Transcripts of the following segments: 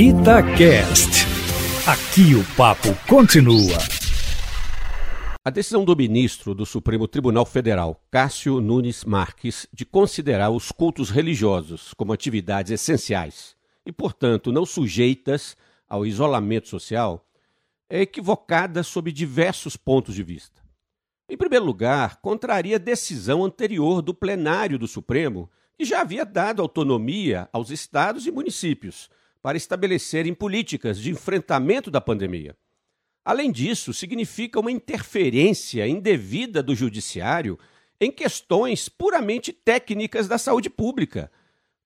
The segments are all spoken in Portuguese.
Itacast. Aqui o papo continua. A decisão do ministro do Supremo Tribunal Federal, Cássio Nunes Marques, de considerar os cultos religiosos como atividades essenciais e, portanto, não sujeitas ao isolamento social, é equivocada sob diversos pontos de vista. Em primeiro lugar, contraria a decisão anterior do plenário do Supremo, que já havia dado autonomia aos estados e municípios para estabelecerem políticas de enfrentamento da pandemia. Além disso, significa uma interferência indevida do judiciário em questões puramente técnicas da saúde pública,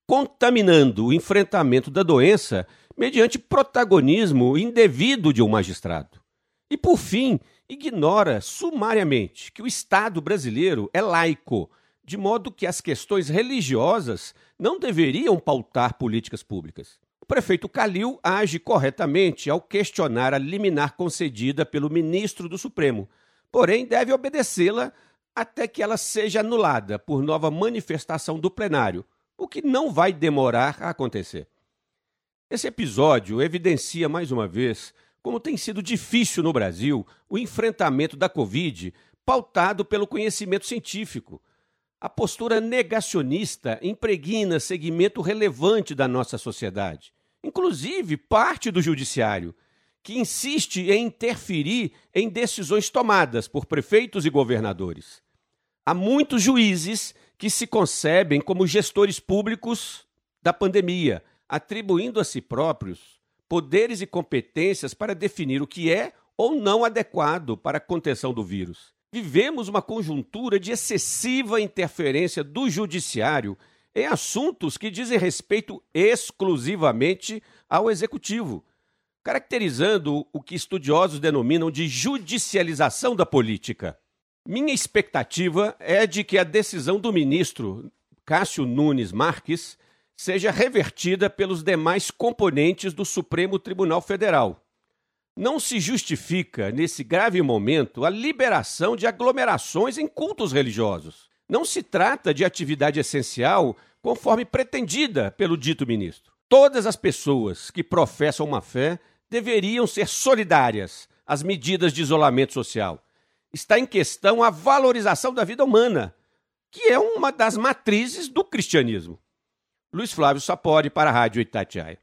contaminando o enfrentamento da doença mediante protagonismo indevido de um magistrado. E, por fim, ignora sumariamente que o Estado brasileiro é laico, de modo que as questões religiosas não deveriam pautar políticas públicas. O prefeito Calil age corretamente ao questionar a liminar concedida pelo ministro do Supremo, porém deve obedecê-la até que ela seja anulada por nova manifestação do plenário, o que não vai demorar a acontecer. Esse episódio evidencia mais uma vez como tem sido difícil no Brasil o enfrentamento da Covid pautado pelo conhecimento científico. A postura negacionista impregna segmento relevante da nossa sociedade, inclusive parte do judiciário, que insiste em interferir em decisões tomadas por prefeitos e governadores. Há muitos juízes que se concebem como gestores públicos da pandemia, atribuindo a si próprios poderes e competências para definir o que é ou não adequado para a contenção do vírus. Vivemos uma conjuntura de excessiva interferência do judiciário em assuntos que dizem respeito exclusivamente ao executivo, caracterizando o que estudiosos denominam de judicialização da política. Minha expectativa é de que a decisão do ministro Cássio Nunes Marques seja revertida pelos demais componentes do Supremo Tribunal Federal, não se justifica, nesse grave momento, a liberação de aglomerações em cultos religiosos. Não se trata de atividade essencial conforme pretendida pelo dito ministro. Todas as pessoas que professam uma fé deveriam ser solidárias às medidas de isolamento social. Está em questão a valorização da vida humana, que é uma das matrizes do cristianismo. Luiz Flávio Sapori para a Rádio Itatiaia.